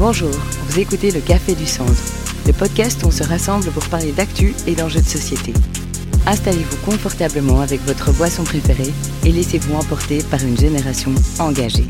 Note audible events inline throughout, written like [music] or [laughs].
Bonjour, vous écoutez le Café du Centre, le podcast où on se rassemble pour parler d'actu et d'enjeux de société. Installez-vous confortablement avec votre boisson préférée et laissez-vous emporter par une génération engagée.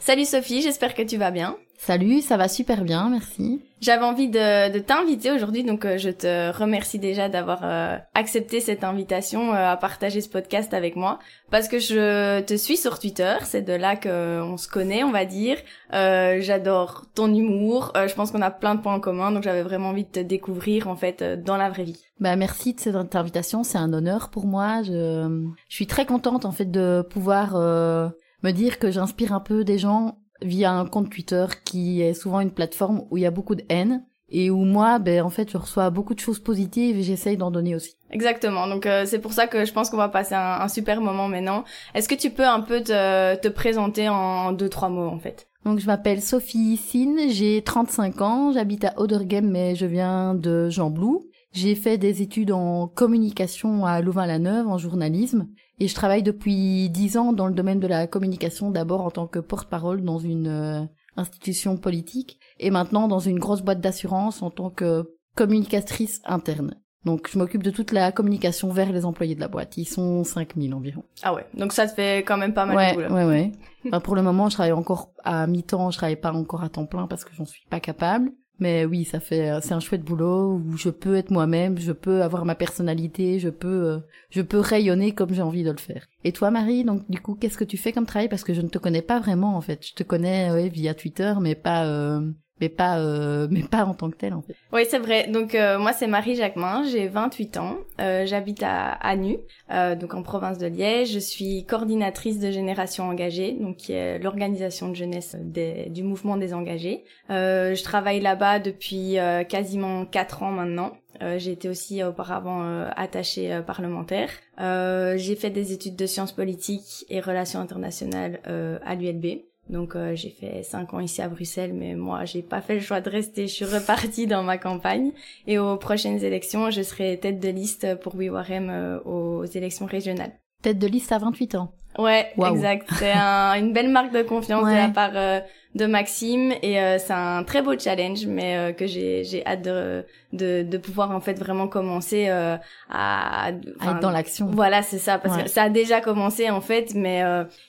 Salut Sophie, j'espère que tu vas bien. Salut, ça va super bien, merci. J'avais envie de, de t'inviter aujourd'hui, donc euh, je te remercie déjà d'avoir euh, accepté cette invitation euh, à partager ce podcast avec moi, parce que je te suis sur Twitter, c'est de là que on se connaît, on va dire. J'adore ton humour, je pense qu'on a plein de points en commun, donc j'avais vraiment envie de te découvrir en fait dans la vraie vie. Bah merci de cette invitation, c'est un honneur pour moi. Je, je suis très contente en fait de pouvoir me dire que j'inspire un peu des gens via un compte Twitter qui est souvent une plateforme où il y a beaucoup de haine et où moi, ben en fait, je reçois beaucoup de choses positives et j'essaye d'en donner aussi. Exactement. Donc euh, c'est pour ça que je pense qu'on va passer un, super moment maintenant. Est-ce que tu peux un peu te, te présenter en deux trois mots en fait? Donc je m'appelle Sophie Sin, j'ai 35 ans, j'habite à Odergem mais je viens de Jean Blou. J'ai fait des études en communication à Louvain-la-Neuve en journalisme et je travaille depuis dix ans dans le domaine de la communication, d'abord en tant que porte-parole dans une euh, institution politique, et maintenant dans une grosse boîte d'assurance en tant que communicatrice interne. Donc je m'occupe de toute la communication vers les employés de la boîte. Ils sont 5000 environ. Ah ouais, donc ça te fait quand même pas mal ouais, de boulot. Ouais, ouais. [laughs] enfin, pour le moment, je travaille encore à mi-temps, je travaille pas encore à temps plein parce que j'en suis pas capable. Mais oui, ça fait, euh, c'est un chouette boulot où je peux être moi-même, je peux avoir ma personnalité, je peux, euh, je peux rayonner comme j'ai envie de le faire. Et toi, Marie, donc du coup, qu'est-ce que tu fais comme travail? Parce que je ne te connais pas vraiment en fait. Je te connais ouais, via Twitter, mais pas, euh, mais pas euh, mais pas en tant que telle en fait. Oui, c'est vrai. Donc euh, moi c'est Marie Jacquemin, j'ai 28 ans, euh, j'habite à Anu, donc en province de Liège, je suis coordinatrice de Génération Engagée, donc qui est l'organisation de jeunesse du mouvement des engagés. je travaille là-bas depuis quasiment 4 ans maintenant. j'ai été aussi auparavant attachée parlementaire. j'ai fait des études de sciences politiques et relations internationales à l'ULB. Donc euh, j'ai fait cinq ans ici à Bruxelles, mais moi j'ai pas fait le choix de rester. Je suis repartie dans ma campagne et aux prochaines élections, je serai tête de liste pour WeWarem euh, aux élections régionales. Tête de liste à 28 ans. Ouais, exact. C'est une belle marque de confiance de la part euh, de Maxime et euh, c'est un très beau challenge, mais euh, que j'ai j'ai hâte de, de, de pouvoir en fait vraiment commencer à, à être dans l'action. Voilà, c'est ça, parce que ça a déjà commencé en fait, mais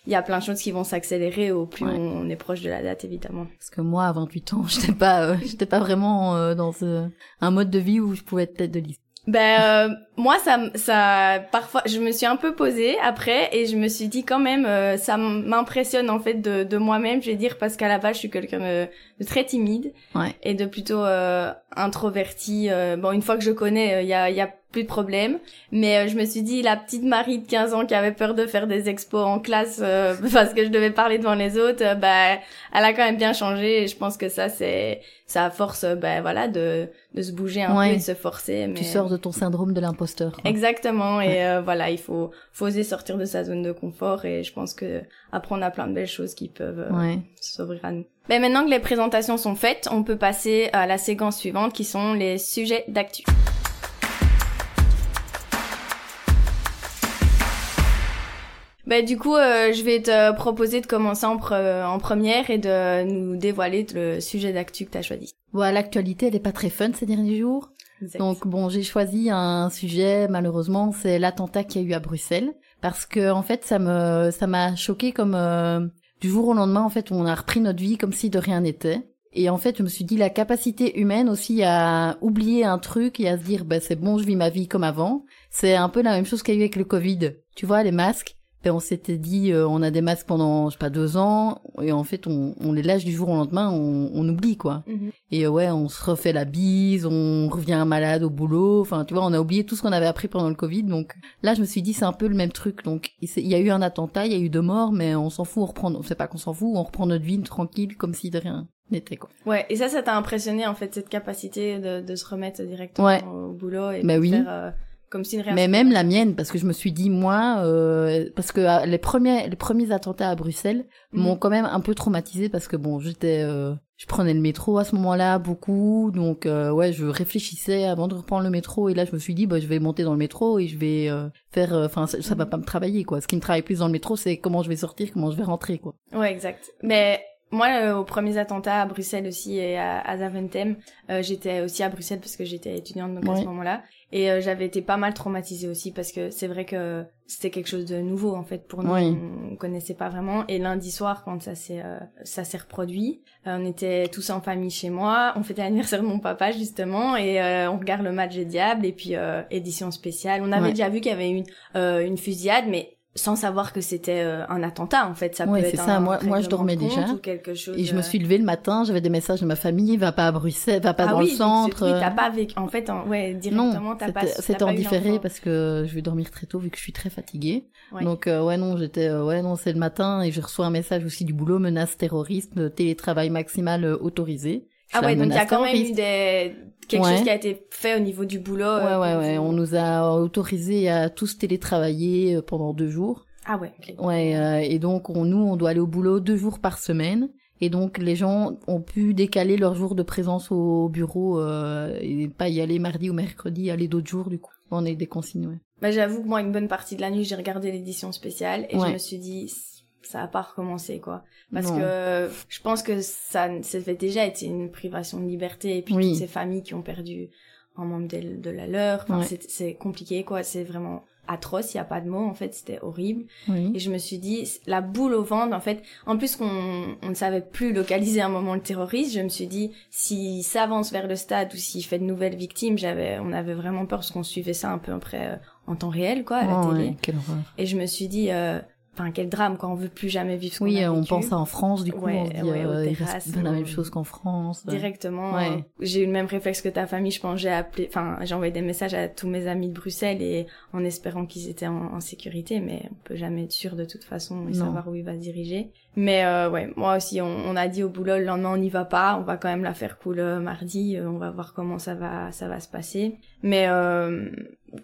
il y a plein de choses qui vont s'accélérer au plus on, est proche de la date évidemment. Parce que moi à 28 ans, [laughs] j'étais pas j'étais pas vraiment dans ce, un mode de vie où je pouvais être tête de liste. Ben euh, moi ça ça parfois je me suis un peu posée après et je me suis dit quand même euh, ça m'impressionne en fait de, de moi-même je vais dire parce qu'à la base je suis quelqu'un de, très timide et de plutôt euh, introverti bon une fois que je connais il y a il y a plus de problème mais je me suis dit la petite Marie de 15 ans qui avait peur de faire des expos en classe [laughs] parce que je devais parler devant les autres ben elle a quand même bien changé et je pense que ça c'est ça force ben voilà de de se bouger un peu et de se forcer mais tu sors de ton syndrome de l'imposteur exactement et euh, voilà il faut faut oser sortir de sa zone de confort et je pense que après on a plein de belles choses qui peuvent euh, s'ouvrir à nous. Ben maintenant que les présentations sont faites on peut passer à la séquence suivante qui sont les sujets d'actu Bah, du coup, euh, je vais te proposer de commencer en, en, première et de nous dévoiler le sujet d'actu que tu as choisi. Voilà, l'actualité, elle est pas très fun ces derniers jours. Donc bon, j'ai choisi un sujet, malheureusement, c'est l'attentat qu'il y a eu à Bruxelles. Parce que en fait, ça me ça m'a choqué comme euh, du jour au lendemain, en fait, on a repris notre vie comme si de rien n'était. Et en fait, je me suis dit la capacité humaine aussi à oublier un truc et à se dire bah c'est bon, je vis ma vie comme avant. C'est un peu la même chose qu'il y a eu avec le Covid. Tu vois, les masques ben on s'était dit euh, on a des masques pendant je sais pas deux ans. Et en fait on, on les lâche du jour au lendemain on, on oublie quoi. Mhm. et euh, ouais on se refait la bise on revient malade au boulot. Enfin tu vois on a oublié tout ce qu'on avait appris pendant le covid. Donc là je me suis dit c'est un peu le même truc. Donc il y a eu un attentat il y a eu deux morts mais on s'en fout on reprend on sait pas qu'on s'en fout on reprend notre vie tranquille comme si de rien n'était quoi. Ouais et ça ça t'a impressionné en fait cette capacité de, de se remettre directement au boulot et bah de oui. faire euh, comme si Mais même la mienne, parce que je me suis dit moi, euh, parce que euh, les premiers les premiers attentats à Bruxelles mhm. m'ont quand même un peu traumatisé parce que bon, j'étais euh, je prenais le métro à ce moment-là beaucoup, donc euh, ouais, je réfléchissais avant de reprendre le métro et là je me suis dit bah je vais monter dans le métro et je vais euh, faire, euh, enfin ça, ça, va pas me travailler quoi. Ce qui me travaille plus dans le métro, c'est comment je vais sortir, comment je vais rentrer quoi. Ouais, exact. Mais moi, euh, aux premiers attentats à Bruxelles aussi et à, à Zaventem, euh, j'étais aussi à Bruxelles parce que j'étais étudiante donc à ce moment-là. Et euh, j'avais été pas mal traumatisée aussi parce que c'est vrai que c'était quelque chose de nouveau en fait pour nous. On, connaissait pas vraiment. Et lundi soir, quand ça s'est euh, ça s'est reproduit, on était tous en famille chez moi. On fêtait l'anniversaire de mon papa justement et on regarde le match des Diables et puis édition spéciale. On avait déjà vu qu'il y avait une une fusillade, mais sans savoir que c'était euh, un attentat en fait. Ça ouais, peut être ça. moi moi je dormais déjà. quelque chose et je me suis levée le matin j'avais des messages de ma famille va pas à Bruxelles va pas ah dans oui, le centre oui t'as pas vécu en fait ouais directement t'as pas c'était en différé parce que je vais dormir très tôt vu que je suis très fatiguée. Ouais. donc euh, ouais non j'étais euh, ouais non c'est le matin et je reçois un message aussi du boulot menace terroriste télétravail maximal autorisé ah ouais, donc il y a quand même eu des... quelque chose qui a été fait au niveau du boulot. Ouais, ouais, ouais. On nous a autorisé à tous télétravailler pendant deux jours. Ah ouais. Ouais, euh, et donc on, nous, on doit aller au boulot deux jours par semaine. Et donc les gens ont pu décaler leur jour de présence au bureau euh, et pas y aller mardi ou mercredi, aller d'autres jours du coup. On est des consignes, ouais. Bah, j'avoue que moi, une bonne partie de la nuit, j'ai regardé l'édition spéciale et je me suis dit, ça a pas recommencé quoi. Parce que je pense que ça, ça avait déjà été une privation de liberté et puis toutes ces familles qui ont perdu un membre de, de la leur. Enfin, c'est compliqué quoi. C'est vraiment atroce, il y a pas de mots en fait, c'était horrible. Et je me suis dit la boule au ventre en fait, en plus qu'on on ne savait plus localiser un moment le terroriste, je me suis dit s'il s'avance vers le stade ou s'il fait de nouvelles victimes, j'avais on avait vraiment peur parce qu'on suivait ça un peu après euh, en temps réel quoi à la oh, télé. horreur. Et je me suis dit euh, Enfin, quel drame quand on veut plus jamais vivre ce Oui, on, on pense à en France, du coup, on se dit, euh, il reste la même chose qu'en France. Directement. Ouais. Euh, j'ai eu le même réflexe que ta famille, je pense, j'ai appelé, enfin, j'ai envoyé des messages à tous mes amis de Bruxelles et en espérant qu'ils étaient en, sécurité, mais on peut jamais être sûr de toute façon et savoir où il va se diriger. Mais euh, ouais, moi aussi, on, on, a dit au boulot le lendemain, on n'y va pas, on va quand même la faire cool euh, mardi, on va voir comment ça va, ça va se passer. Mais euh,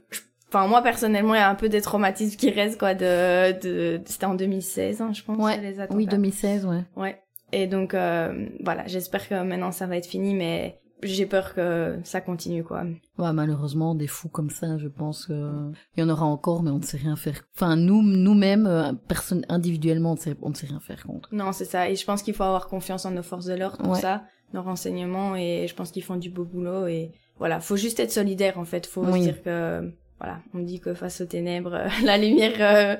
je Enfin, moi, personnellement, il y a un peu des traumatismes qui restent, quoi, de, de, c'était en 2016, hein, je pense, ouais. les Oui, 2016, ouais. Ouais. Et donc, euh, voilà, j'espère que maintenant ça va être fini, mais j'ai peur que ça continue, quoi. Ouais, malheureusement, des fous comme ça, je pense qu'il y en aura encore, mais on ne sait rien faire. Enfin, nous, nous-mêmes, euh, personne, individuellement, on ne, sait, on ne sait rien faire contre. Non, c'est ça. Et je pense qu'il faut avoir confiance en nos forces de l'ordre pour ça, nos renseignements, et je pense qu'ils font du beau boulot, et voilà, faut juste être solidaire, en fait. Faut se dire que voilà, on dit que face aux ténèbres, [laughs] la lumière euh,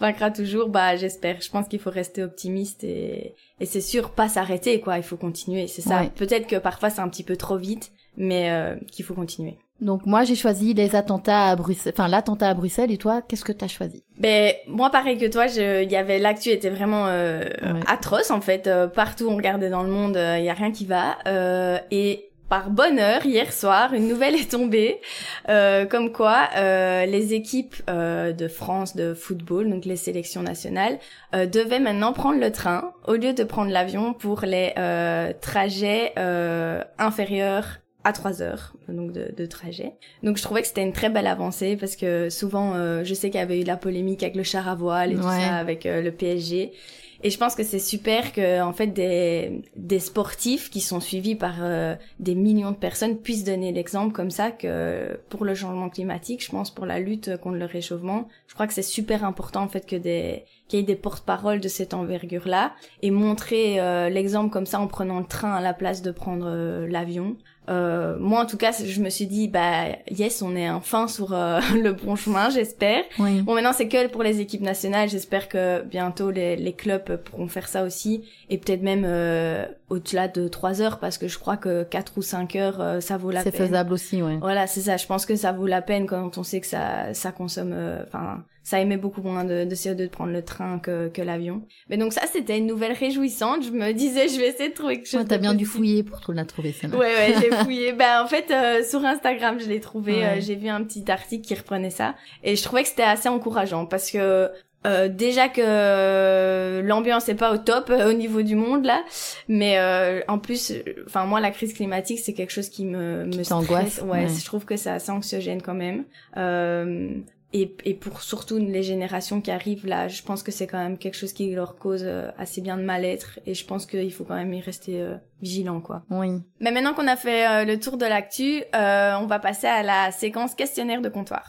vaincra toujours. Bah, j'espère. Je pense qu'il faut rester optimiste et, et c'est sûr pas s'arrêter quoi. Il faut continuer. C'est ça. Peut-être que parfois c'est un petit peu trop vite, mais euh, qu'il faut continuer. Donc moi j'ai choisi les attentats à Bruxelles, enfin l'attentat à Bruxelles et toi qu'est-ce que t'as choisi? Ben moi pareil que toi, il y avait l'actu était vraiment euh, atroce en fait. partout on regardait dans le monde, il y a rien qui va et par bonheur, hier soir, une nouvelle est tombée, euh, comme quoi euh, les équipes euh, de France de football, donc les sélections nationales, euh, devaient maintenant prendre le train au lieu de prendre l'avion pour les euh, trajets euh, inférieurs à 3 heures donc de, de, trajet. Donc je trouvais que c'était une très belle avancée parce que souvent je sais qu'il y avait eu la polémique avec le char à voile et tout ça avec le PSG et je pense que c'est super que en fait des des sportifs qui sont suivis par euh, des millions de personnes puissent donner l'exemple comme ça que pour le changement climatique, je pense pour la lutte contre le réchauffement, je crois que c'est super important en fait que des qu'il y ait des porte-paroles de cette envergure-là et montrer euh, l'exemple comme ça en prenant le train à la place de prendre euh, l'avion. Euh, moi en tout cas je me suis dit bah yes on est enfin sur euh, [laughs] le bon chemin j'espère. Oui. bon maintenant c'est que pour les équipes nationales. J'espère que bientôt les, les clubs pourront faire ça aussi. Et peut-être même euh, au-delà de trois heures parce que je crois que quatre ou cinq heures euh, ça vaut la peine. c'est faisable aussi ouais. Voilà c'est ça. Je pense que ça vaut la peine quand on sait que ça ça consomme enfin ça émet beaucoup moins de, de CO2 de prendre le train que, que l'avion. Mais donc ça, c'était une nouvelle réjouissante. Je me disais, je vais essayer de trouver quelque chose. Ouais, T'as bien dû fouiller pour la trouver, ça. Ouais, ouais, j'ai [laughs] fouillé. ben, en fait, euh, sur Instagram, je l'ai trouvé. Euh, j'ai vu un petit article qui reprenait ça. Et je trouvais que c'était assez encourageant parce que euh, déjà que l'ambiance est pas au top au niveau du monde là, mais en plus, enfin moi la crise climatique c'est quelque chose qui me me stresse. Ouais, ouais, je trouve que c'est assez anxiogène quand même. Et, et pour surtout les générations qui arrivent là, je pense que c'est quand même quelque chose qui leur cause euh, assez bien de mal-être et je pense qu'il faut quand même y rester euh, vigilant quoi. Oui. Mais maintenant qu'on a fait euh, le tour de l'actu, on va passer à la séquence questionnaire de comptoir.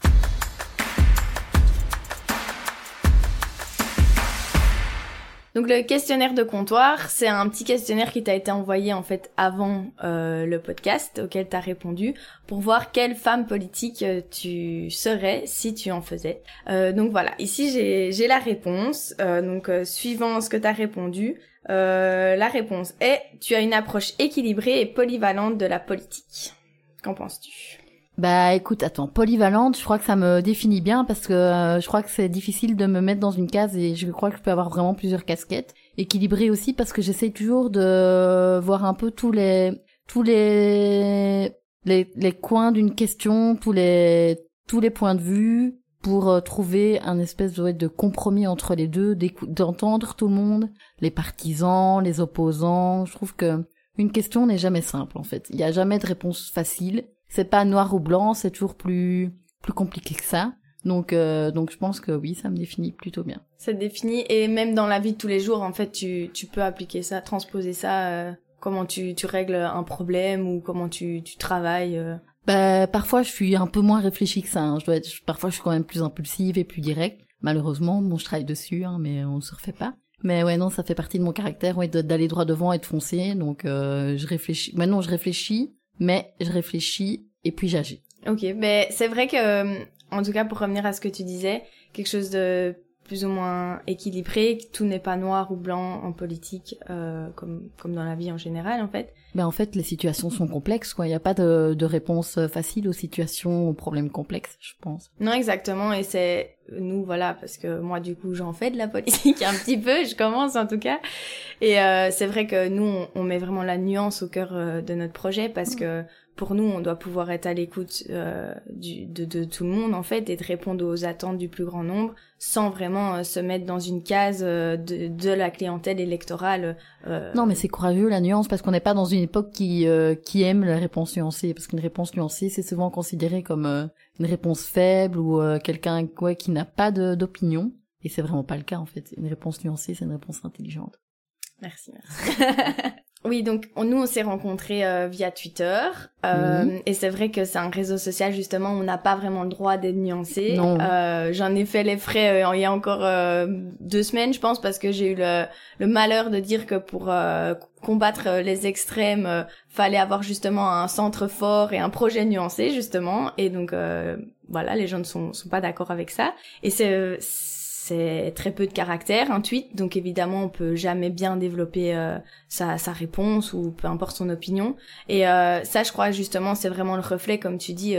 Donc le questionnaire de comptoir, c'est un petit questionnaire qui t'a été envoyé en fait avant euh, le podcast auquel t'as répondu pour voir quelle femme politique euh, tu serais si tu en faisais. Euh, donc voilà, ici j'ai la réponse. Euh, donc suivant ce que t'as répondu, la réponse est tu as une approche équilibrée et polyvalente de la politique. Qu'en penses-tu? Bah écoute, attends, polyvalente, je crois que ça me définit bien parce que euh, je crois que c'est difficile de me mettre dans une case et je crois que je peux avoir vraiment plusieurs casquettes. Équilibrée aussi parce que j'essaie toujours de voir un peu tous les tous les les, les coins d'une question, tous les tous les points de vue pour euh, trouver un espèce de, de compromis entre les deux, d'entendre tout le monde, les partisans, les opposants. Je trouve que une question n'est jamais simple en fait. Il n'y a jamais de réponse facile c'est pas noir ou blanc, c'est toujours plus plus compliqué que ça. Donc euh, donc je pense que oui, ça me définit plutôt bien. Ça te définit et même dans la vie de tous les jours, en fait, tu tu peux appliquer ça, transposer ça. Euh, comment tu tu règles un problème ou comment tu tu travailles. Euh. Bah parfois je suis un peu moins réfléchie que ça. Hein. Je dois être, parfois je suis quand même plus impulsive et plus directe. Malheureusement, bon, je travaille dessus, hein, mais on se refait pas. Mais ouais, non, ça fait partie de mon caractère, ouais, d'aller droit devant et de foncer. Donc, je réfléchis. Maintenant, je réfléchis, mais je réfléchis et puis j'agis. Ok, mais c'est vrai que, en tout cas, pour revenir à ce que tu disais, quelque chose de plus ou moins équilibré, tout n'est pas noir ou blanc en politique, euh, comme comme dans la vie en général, en fait. Ben en fait, les situations sont complexes, quoi. Il n'y a pas de, de réponse facile aux situations, aux problèmes complexes, je pense. Non, exactement. Et c'est nous, voilà, parce que moi, du coup, j'en fais de la politique un petit peu. Je commence en tout cas. Et euh, c'est vrai que nous, on, on, met vraiment la nuance au cœur euh, de notre projet parce que pour nous, on doit pouvoir être à l'écoute euh, de, de, tout le monde en fait et de répondre aux attentes du plus grand nombre sans vraiment euh, se mettre dans une case euh, de, de, la clientèle électorale. Euh. Non, mais c'est courageux la nuance parce qu'on n'est pas dans une époque qui qui aime la réponse nuancée parce qu'une réponse nuancée c'est souvent considéré comme une réponse faible ou quelqu'un ouais, qui n'a pas d'opinion et c'est vraiment pas le cas en fait. Une réponse nuancée c'est une réponse intelligente. Merci, merci. [laughs] Oui, donc nous on s'est rencontrés euh, via Twitter euh, mhm. et c'est vrai que c'est un réseau social justement où on n'a pas vraiment le droit d'être nuancé. Euh, J'en ai fait les frais euh, il y a encore euh, deux semaines, je pense, parce que j'ai eu le, le, malheur de dire que pour combattre les extrêmes, fallait avoir justement un centre fort et un projet nuancé justement. Et donc voilà, les gens ne sont, sont pas d'accord avec ça. Et c'est c'est très peu de caractère, un tweet, donc évidemment on peut jamais bien développer euh, sa, réponse ou peu importe son opinion. Et euh, ça, je crois justement, c'est vraiment le reflet, comme tu dis.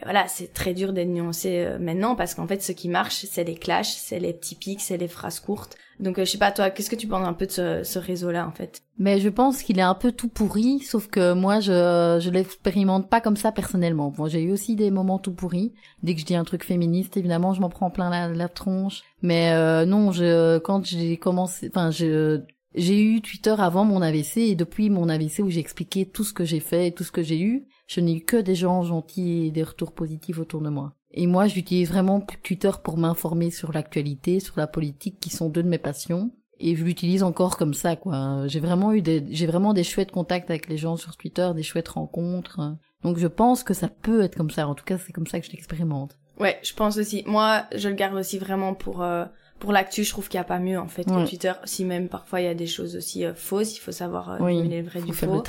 Euh, ben voilà, c'est très dur d'être nuancé maintenant parce qu'en fait, ce qui marche, c'est les clashs, c'est les petits pics, c'est les phrases courtes. Donc, je sais pas, toi, qu'est-ce que tu penses un peu de ce, ce réseau-là, en fait? Mais je pense qu'il est un peu tout pourri, sauf que moi, je je l'expérimente pas comme ça personnellement. Bon, j'ai eu aussi des moments tout pourris. Dès que je dis un truc féministe, évidemment, je m'en prends plein la, la tronche. Mais non, je quand j'ai commencé, enfin, je j'ai eu Twitter avant mon AVC et depuis mon AVC où j'ai expliqué tout ce que j'ai fait et tout ce que j'ai eu, je n'ai eu que des gens gentils et des retours positifs autour de moi. Et moi, j'utilise vraiment Twitter pour m'informer sur l'actualité, sur la politique, qui sont deux de mes passions. Et je l'utilise encore comme ça, quoi. J'ai vraiment eu des, j'ai vraiment des chouettes contacts avec les gens sur Twitter, des chouettes rencontres. Donc je pense que ça peut être comme ça. En tout cas, c'est comme ça que je l'expérimente. Ouais, je pense aussi. Moi, je le garde aussi vraiment pour euh, pour l'actu, je trouve qu'il n'y a pas mieux en fait que Twitter. Si même parfois il y a des choses aussi euh, fausses, il faut savoir euh, oui, le vrai du faux.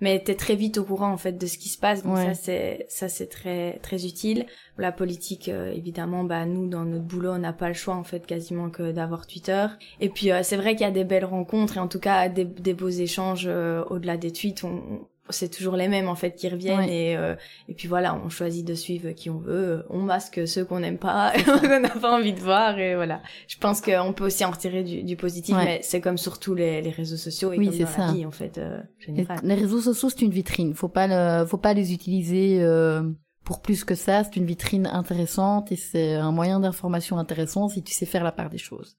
Mais t'es très vite au courant en fait de ce qui se passe, donc ça c'est ça c'est très très utile. La politique, euh, évidemment, bah nous dans notre boulot, on n'a pas le choix en fait quasiment que d'avoir Twitter. Et puis c'est vrai qu'il y a des belles rencontres et en tout cas des, des beaux échanges au-delà des tweets. On, c'est toujours les mêmes en fait qui reviennent et euh, et puis voilà on choisit de suivre qui on veut on masque ceux qu'on n'aime pas [laughs] qu'on n'a pas envie de voir et voilà. Je pense qu'on peut aussi en retirer du, du positif mais c'est comme surtout les, les réseaux sociaux et oui, comme dans ça. la vie en fait euh, les réseaux sociaux c'est une vitrine. Faut pas le, faut pas les utiliser euh, pour plus que ça. C'est une vitrine intéressante et c'est un moyen d'information intéressant si tu sais faire la part des choses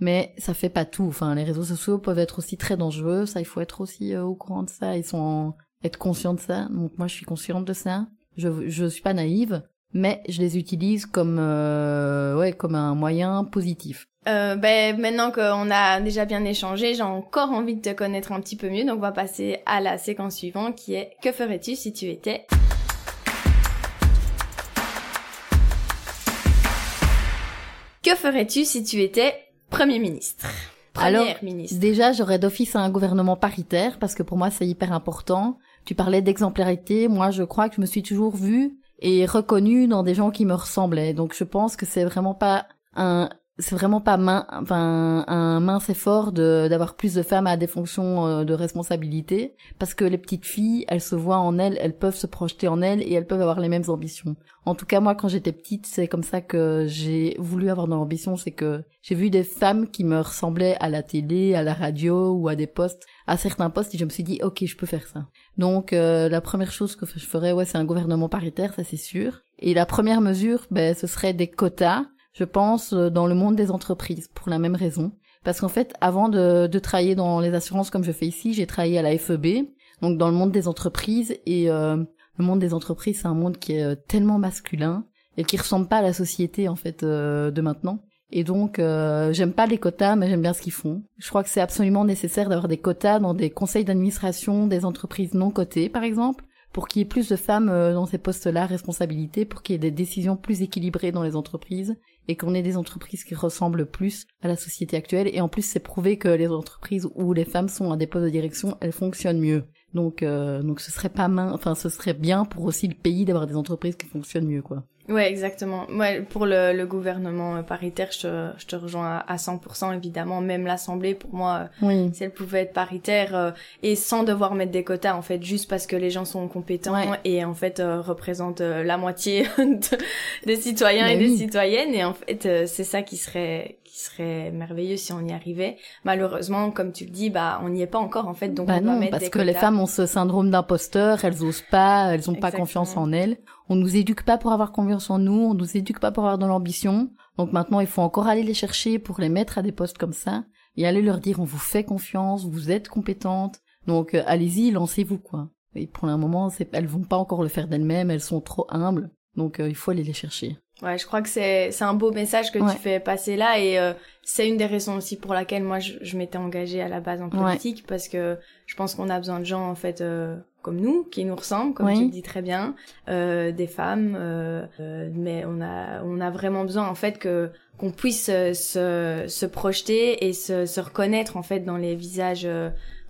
mais ça fait pas tout. Enfin, les réseaux sociaux peuvent être aussi très dangereux. Ça, il faut être aussi euh, au courant de ça. Ils sont être conscient de ça. Donc moi, je suis consciente de ça. Je je suis pas naïve, mais je les utilise comme euh, ouais comme un moyen positif. Euh, ben, maintenant qu'on a déjà bien échangé, j'ai encore envie de te connaître un petit peu mieux, donc on va passer à la séquence suivante qui est que ferais-tu si tu étais? Que ferais-tu si tu étais Premier ministre Première Alors, ministre. déjà, j'aurais d'office un gouvernement paritaire parce que pour moi, c'est hyper important. Tu parlais d'exemplarité. Moi, je crois que je me suis toujours vue et reconnue dans des gens qui me ressemblaient. Donc, je pense que c'est vraiment pas un c'est vraiment pas enfin, un mince effort de d'avoir plus de femmes à des fonctions euh, de responsabilité parce que les petites filles, elles se voient en elles, elles peuvent se projeter en elles et elles peuvent avoir les mêmes ambitions. En tout cas, moi, quand j'étais petite, c'est comme ça que j'ai voulu avoir de l'ambition, c'est que j'ai vu des femmes qui me ressemblaient à la télé, à la radio ou à des postes, à certains postes et je me suis dit, ok, je peux faire ça. Donc, euh, la première chose que je ferais, ouais, c'est un gouvernement paritaire, ça c'est sûr. Et la première mesure, ben, ce serait des quotas je pense, euh, dans le monde des entreprises, pour la même raison. Parce qu'en fait, avant de, de, travailler dans les assurances comme je fais ici, j'ai travaillé à la FEB, donc dans le monde des entreprises. Et euh, le monde des entreprises, c'est un monde qui est euh, tellement masculin et qui ressemble pas à la société en fait de maintenant. Et donc, j'aime pas les quotas, mais j'aime bien ce qu'ils font. Je crois que c'est absolument nécessaire d'avoir des quotas dans des conseils d'administration des entreprises non cotées, par exemple, pour qu'il y ait plus de femmes dans ces postes-là, responsabilités, pour qu'il y ait des décisions plus équilibrées dans les entreprises et qu'on ait des entreprises qui ressemblent plus à la société actuelle. Et en plus, c'est prouvé que les entreprises où les femmes sont à des postes de direction, elles fonctionnent mieux. Donc, euh, donc ce serait pas main, enfin, ce serait bien pour aussi le pays d'avoir des entreprises qui fonctionnent mieux, quoi. Ouais, exactement. Ouais, pour le, le gouvernement paritaire, je te, je te rejoins à, 100%, évidemment. Même l'Assemblée, pour moi, oui. si elle pouvait être paritaire, euh, et sans devoir mettre des quotas, en fait, juste parce que les gens sont compétents et, en fait, euh, représentent euh, la moitié [laughs] des citoyens et des citoyennes. Et en fait, c'est ça qui serait, qui serait merveilleux si on y arrivait. Malheureusement, comme tu le dis, bah, on n'y est pas encore, en fait, donc bah on non, parce que les femmes ont ce syndrome d'imposteur, elles osent pas, elles ont pas confiance en elles. On nous éduque pas pour avoir confiance en nous, on nous éduque pas pour avoir de l'ambition. Donc maintenant, il faut encore aller les chercher pour les mettre à des postes comme ça et aller leur dire on vous fait confiance, vous êtes compétente. Donc euh, allez-y, lancez-vous quoi. Et pour un moment, elles vont pas encore le faire d'elles-mêmes, elles sont trop humbles. Donc euh, il faut aller les chercher. Ouais, je crois que c'est c'est un beau message que tu fais passer là et euh, c'est une des raisons aussi pour laquelle moi je, je m'étais engagée à la base en politique parce que je pense qu'on a besoin de gens en fait euh, comme nous qui nous ressemblent comme tu le dis très bien euh, des femmes euh, mais on a on a vraiment besoin en fait que qu'on puisse se se projeter et se se reconnaître en fait dans les visages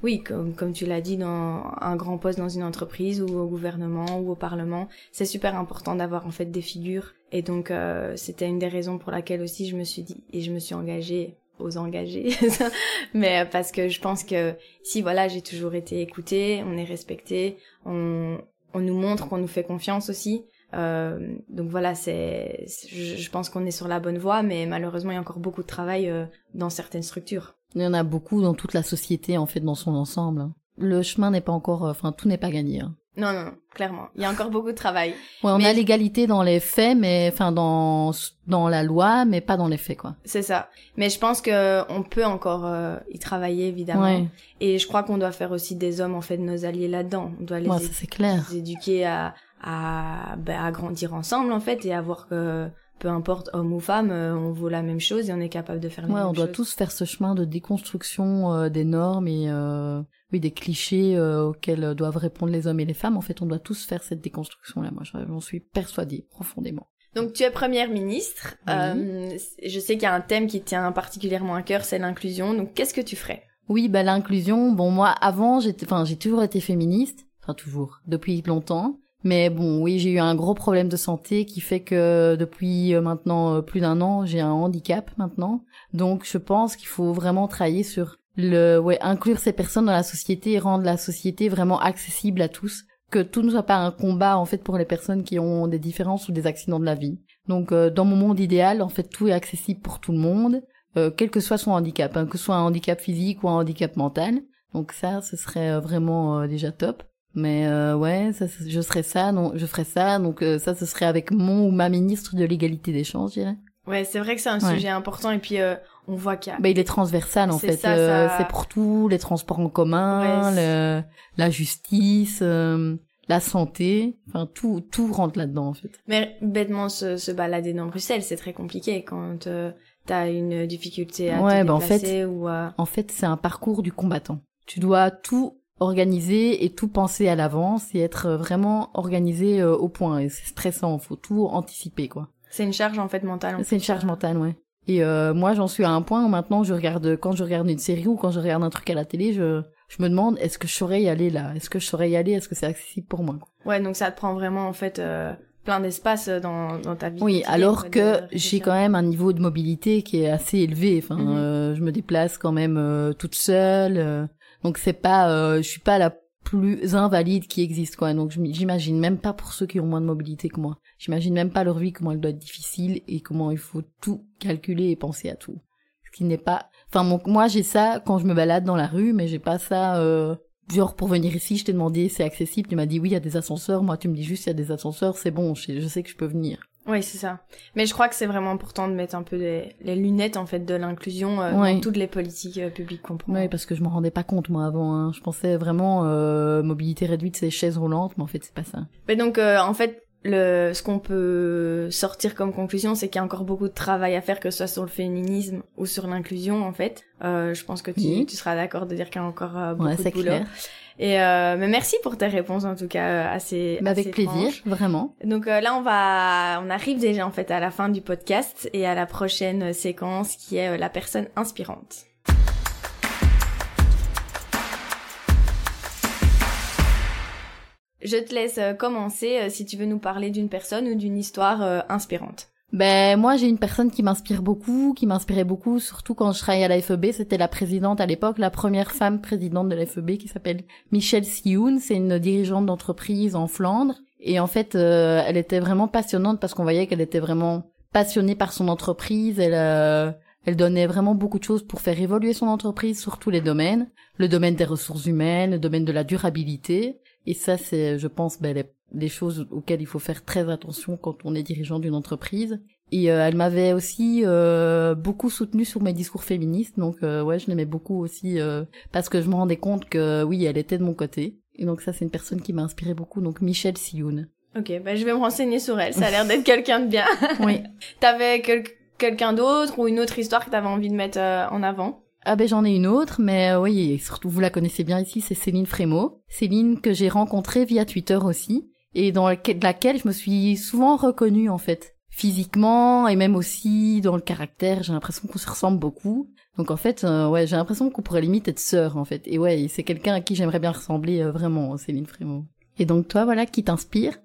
oui, comme, comme tu l'as dit, dans un grand poste dans une entreprise ou au gouvernement ou au parlement, c'est super important d'avoir en fait des figures. Et donc, euh, c'était une des raisons pour laquelle aussi je me suis dit et je me suis engagée aux engagés, [laughs] mais parce que je pense que si voilà, j'ai toujours été écoutée, on est respecté, on, on nous montre qu'on nous fait confiance aussi. Euh, donc voilà, c'est, je, pense qu'on est sur la bonne voie, mais malheureusement, il y a encore beaucoup de travail euh, dans certaines structures. Il y en a beaucoup dans toute la société, en fait, dans son ensemble. Le chemin n'est pas encore, euh, enfin, tout n'est pas gagné. Hein. Non, non, clairement. Il y a encore beaucoup de travail. Ouais, on a l'égalité dans les faits, mais enfin dans dans la loi, mais pas dans les faits, quoi. C'est ça. Mais je pense que on peut encore euh, y travailler, évidemment. Et je crois qu'on doit faire aussi des hommes, en fait, nos alliés là-dedans. On doit les, clair. les éduquer à à, ben, à grandir ensemble, en fait, et à voir que peu importe homme ou femme, euh, on vaut la même chose et on est capable de faire la ouais, on doit tous faire ce chemin de déconstruction euh, des normes et euh, oui des clichés auxquels doivent répondre les hommes et les femmes. En fait, on doit tous faire cette déconstruction là. Moi, j'en suis persuadée profondément. Donc tu es première ministre. je sais qu'il y a un thème qui tient particulièrement à cœur, c'est l'inclusion. Donc qu'est-ce que tu ferais? Oui, bah l'inclusion. Bon, moi avant, j'étais, enfin, j'ai toujours été féministe. Enfin toujours, depuis longtemps. Mais bon, oui, j'ai eu un gros problème de santé qui fait que depuis euh, maintenant euh, plus d'un an, j'ai un handicap maintenant. Donc je pense qu'il faut vraiment travailler sur le ouais, inclure ces personnes dans la société et rendre la société vraiment accessible à tous, que tout ne soit pas un combat en fait pour les personnes qui ont des différences ou des accidents de la vie. Donc euh, dans mon monde idéal, en fait, tout est accessible pour tout le monde, quel que soit son handicap, hein, que ce soit un handicap physique ou un handicap mental. Donc ça, ce serait vraiment déjà top. Mais euh, ouais, ça, je serais ça, non, je ferais ça. Donc euh, ça, ce serait avec mon ou ma ministre de l'égalité des chances, je dirais. Ouais, c'est vrai que c'est un sujet important et puis euh, on voit qu'il y a. Bah, il est transversal en fait. Euh, c'est pour tout, les transports en commun, le, la justice, la santé, enfin tout tout rentre là-dedans en fait. Mais bêtement se, se balader dans Bruxelles, c'est très compliqué quand euh, t'as une difficulté à ouais, te bah en fait, ou à... En fait, c'est un parcours du combattant. Tu dois tout organiser et tout penser à l'avance et être vraiment organisé euh, au point. Et c'est stressant, faut tout anticiper quoi. C'est une charge en fait mentale. en C'est une charge mentale, ouais. Et euh, moi, j'en suis à un point où maintenant, je regarde quand je regarde une série ou quand je regarde un truc à la télé, je je me demande est-ce que je saurais y aller là? Est-ce que je saurais y aller? Est-ce que c'est accessible pour moi quoi? Ouais, donc ça te prend vraiment en fait euh, plein d'espace dans, dans ta vie. Oui, alors que j'ai quand même un niveau de mobilité qui est assez élevé. Enfin, Mhm. euh, je me déplace quand même euh, toute seule, euh, donc c'est pas, euh, je suis pas la plus invalide qui existe quoi. Donc j'imagine même pas pour ceux qui ont moins de mobilité que moi. J'imagine même pas leur vie comment elle doit être difficile et comment il faut tout calculer et penser à tout. Ce qui n'est pas. Enfin mon- moi j'ai ça quand je me balade dans la rue, mais j'ai pas ça. Euh... Genre pour venir ici, je t'ai demandé c'est accessible, tu m'as dit oui il y a des ascenseurs. Moi tu me dis juste il y a des ascenseurs, c'est bon, je sais que je peux venir. Oui, c'est ça. Mais je crois que c'est vraiment important de mettre un peu les lunettes en fait de l'inclusion euh, Ouais. dans toutes les politiques euh, publiques qu'on prend. Oui, parce que je m'en rendais pas compte moi avant. Hein. Je pensais vraiment euh, mobilité réduite, c'est chaises roulantes, mais en fait c'est pas ça. Mais donc euh, en fait le ce qu'on peut sortir comme conclusion c'est qu'il y a encore beaucoup de travail à faire que ce soit sur le féminisme ou sur l'inclusion en fait. Euh, je pense que tu, Oui. tu seras d'accord de dire qu'il y a encore beaucoup Ouais, de boulot. clair. Et euh, mais merci pour tes réponses en tout cas euh, assez Mais avec assez plaisir, franches. vraiment. Donc euh, là, on va, on arrive déjà en fait à la fin du podcast et à la prochaine euh, séquence qui est euh, la personne inspirante. Je te laisse commencer si tu veux nous parler d'une personne ou d'une histoire inspirante. Ben moi j'ai une personne qui m'inspire beaucoup, qui m'inspirait beaucoup, surtout quand je travaillais à la FEB. C'était la présidente à l'époque, la première femme présidente de la FEB qui s'appelle Michelle Sioun. C'est une dirigeante d'entreprise en Flandre. Et en fait, euh, elle était vraiment passionnante parce qu'on voyait qu'elle était vraiment passionnée par son entreprise. Elle, euh, elle donnait vraiment beaucoup de choses pour faire évoluer son entreprise sur tous les domaines. Le domaine des ressources humaines, le domaine de la durabilité. Et ça, c'est, je pense, ben, les, les choses auxquelles il faut faire très attention quand on est dirigeant d'une entreprise. Et euh, elle m'avait aussi euh, beaucoup soutenue sur mes discours féministes, donc euh, ouais, je l'aimais beaucoup aussi euh, parce que je me rendais compte que oui, elle était de mon côté. Et donc ça, c'est une personne qui m'a inspiré beaucoup, donc Michelle Sioun. Ok, bah, je vais me renseigner sur elle. Ça a l'air d'être [laughs] quelqu'un de bien. Oui. [laughs] T'avais quel- quelqu'un d'autre ou une autre histoire que t'avais envie de mettre euh, en avant? Ah ben j'en ai une autre, mais euh, oui, surtout vous la connaissez bien ici, c'est Céline Frémaux. Céline que j'ai rencontrée via Twitter aussi, et dans laquelle, laquelle je me suis souvent reconnue en fait. Physiquement et même aussi dans le caractère, j'ai l'impression qu'on se ressemble beaucoup. Donc en fait, euh, ouais, j'ai l'impression qu'on pourrait limite être sœurs en fait. Et ouais, c'est quelqu'un à qui j'aimerais bien ressembler euh, vraiment, Céline Frémaux. Et donc toi, voilà, qui t'inspire?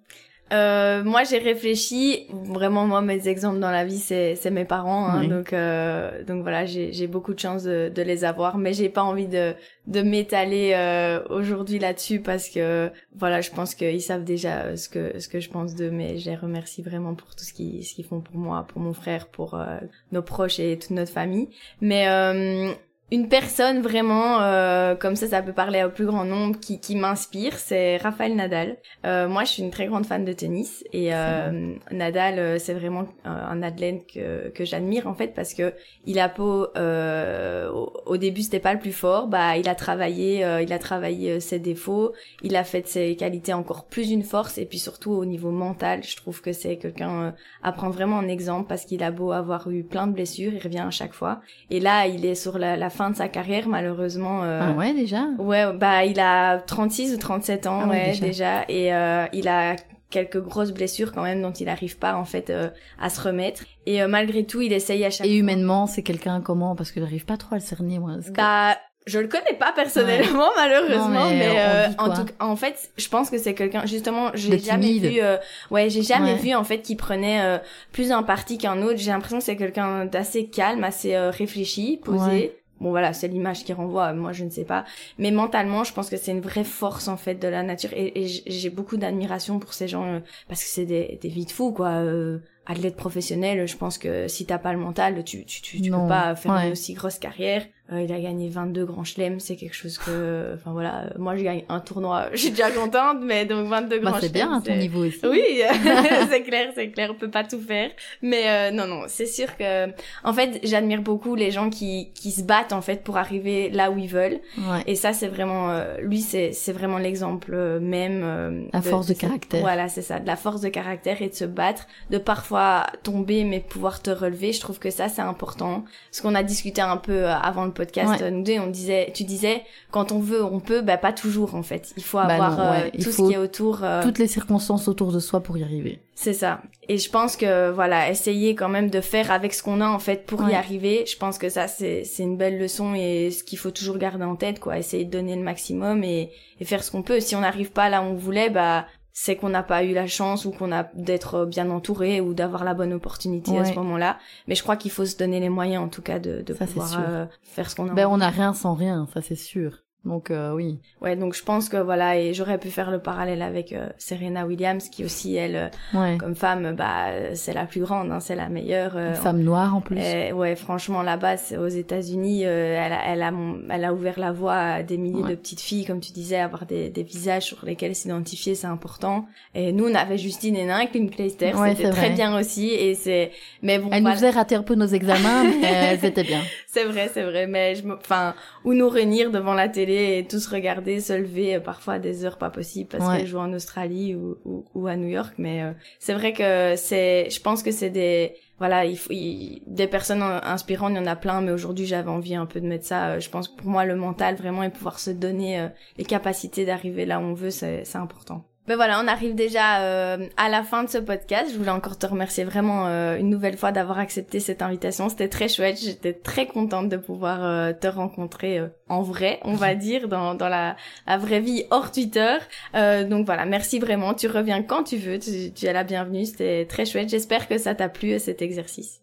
Euh, moi, j'ai réfléchi. Vraiment, moi, mes exemples dans la vie, c'est c'est mes parents. Hein, Oui. Donc, euh, donc voilà, j'ai j'ai beaucoup de chance de, de les avoir, mais j'ai pas envie de de m'étaler euh, aujourd'hui là-dessus parce que voilà, je pense qu'ils savent déjà euh, ce que ce que je pense d'eux, mais je les remercie vraiment pour tout ce qu'ils ce qu'ils font pour moi, pour mon frère, pour euh, nos proches et toute notre famille. Mais euh, une personne vraiment euh, comme ça, ça peut parler au plus grand nombre qui, qui m'inspire, c'est Raphaël Nadal. Euh, moi, je suis une très grande fan de tennis et euh, Nadal, euh, c'est vraiment un, un athlète que, que j'admire en fait parce que il a beau euh, au, au début c'était pas le plus fort, bah il a travaillé, euh, il a travaillé euh, ses défauts, il a fait de ses qualités encore plus une force. Et puis surtout au niveau mental, je trouve que c'est quelqu'un euh, à prendre vraiment en exemple parce qu'il a beau avoir eu plein de blessures, il revient à chaque fois. Et là il est sur la, la fin de sa carrière malheureusement. euh, Ah ouais, déjà Ouais, bah il a 36 ou 37 ans, Ah ouais, déjà. déjà. et euh, il a quelques grosses blessures quand même dont il n'arrive pas en fait euh, à se remettre. Et euh, malgré tout, il essaye à chaque Et humainement, c'est quelqu'un comment? Parce que j'arrive pas trop à le cerner, moi. Que- Bah, je le connais pas personnellement malheureusement, Non, mais mais, euh, dit en tout cas, en fait, je pense que c'est quelqu'un justement, j'ai jamais timide. vu euh, ouais, j'ai jamais Ouais. vu en fait qui prenait euh, plus un parti qu'un autre. J'ai l'impression que c'est quelqu'un d'assez calme, assez euh, réfléchi, posé. Ouais. Bon voilà, c'est l'image qui renvoie, moi je ne sais pas. Mais mentalement, je pense que c'est une vraie force en fait de la nature et, j'ai beaucoup d'admiration pour ces gens euh, parce que c'est des, des vies de fous quoi. Euh, athlète professionnel, je pense que si t'as pas le mental, tu tu tu, tu peux pas faire ouais. une aussi grosse carrière. Euh, il a gagné 22 grands chelems, c'est quelque chose que, enfin voilà, moi je gagne un tournoi, [laughs] je suis déjà contente, mais donc 22 bah, grands chelems. C'est bien à ton niveau aussi. Oui, [laughs] [laughs] c'est clair, c'est clair, on peut pas tout faire, mais euh, non non, c'est sûr que, en fait, j'admire beaucoup les gens qui qui se battent en fait pour arriver là où ils veulent, ouais. et ça c'est vraiment, euh, lui c'est c'est vraiment l'exemple même. la force de, caractère. Voilà, c'est ça, de la force de caractère et de se battre, de parfois tomber mais pouvoir te relever. Je trouve que ça c'est important, parce qu'on a discuté un peu avant le podcast, nous deux, on disait, tu disais, quand on veut, on peut, bah pas toujours en fait. Il faut bah avoir euh, tout ce qui est autour. Euh, toutes les circonstances autour de soi pour y arriver. C'est ça. Et je pense que voilà, essayer quand même de faire avec ce qu'on a en fait pour y arriver. Je pense que ça c'est c'est une belle leçon et ce qu'il faut toujours garder en tête quoi. Essayer de donner le maximum et, et faire ce qu'on peut. Si on n'arrive pas là où on voulait, bah c'est qu'on n'a pas eu la chance ou qu'on a d'être bien entouré ou d'avoir la bonne opportunité à ce moment-là. Mais je crois qu'il faut se donner les moyens en tout cas de, de pouvoir euh, faire ce qu'on a. Ben on n'a rien sans rien, ça c'est sûr. Donc euh, oui. Ouais, donc je pense que voilà, et j'aurais pu faire le parallèle avec euh, Serena Williams, qui aussi elle, euh, comme femme, bah c'est la plus grande, hein, c'est la meilleure. Une femme noire en plus. ouais, franchement là-bas, aux États-Unis, elle, a, elle a, elle a ouvert la voie à des milliers de petites filles, comme tu disais, avoir des, des visages sur lesquels s'identifier, c'est important. Et nous, on avait Justine Hénin, Kim Clijsters, c'était très bien aussi, et c'est. Mais bon. Elle nous faisait rater un peu nos examens, mais [laughs] c'était bien. C'est vrai, c'est vrai, mais je, enfin, ou nous réunir devant la télé et tous regarder, se lever euh, parfois à des heures pas possibles parce qu'elle joue en Australie ou, ou, ou, à New York. Mais euh, c'est vrai que c'est, je pense que c'est des, voilà, il faut, des personnes inspirantes, il y en a plein, mais aujourd'hui j'avais envie un peu de mettre ça. Euh, je pense que pour moi le mental vraiment et pouvoir se donner les capacités d'arriver là où on veut, c'est important. Ben voilà, on arrive déjà euh, à la fin de ce podcast. Je voulais encore te remercier vraiment euh, une nouvelle fois d'avoir accepté cette invitation. C'était très chouette. J'étais très contente de pouvoir euh, te rencontrer en vrai, on va [laughs] dire, dans, dans la, la vraie vie hors Twitter. donc voilà, merci vraiment. Tu reviens quand tu veux. Tu, tu es la bienvenue. C'était très chouette. J'espère que ça t'a plu cet exercice.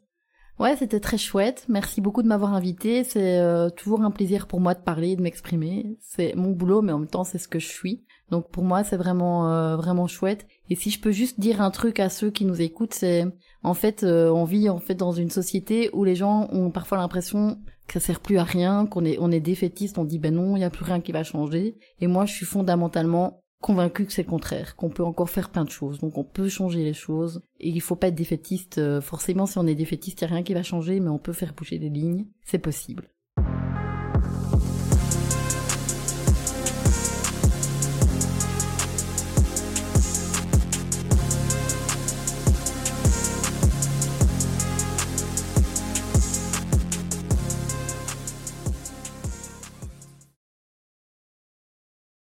Ouais, c'était très chouette. Merci beaucoup de m'avoir invité. C'est toujours un plaisir pour moi de parler, de m'exprimer. C'est mon boulot, mais en même temps, c'est ce que je suis. Donc pour moi, c'est vraiment euh, vraiment chouette. Et si je peux juste dire un truc à ceux qui nous écoutent, c'est en fait euh, on vit en fait dans une société où les gens ont parfois l'impression que ça sert plus à rien, qu'on est on est défaitiste, on dit ben non, il y a plus rien qui va changer. Et moi, je suis fondamentalement convaincu que c'est le contraire, qu'on peut encore faire plein de choses. Donc on peut changer les choses et il faut pas être défaitiste. Euh, forcément, si on est défaitiste, il a rien qui va changer, mais on peut faire bouger les lignes. C'est possible.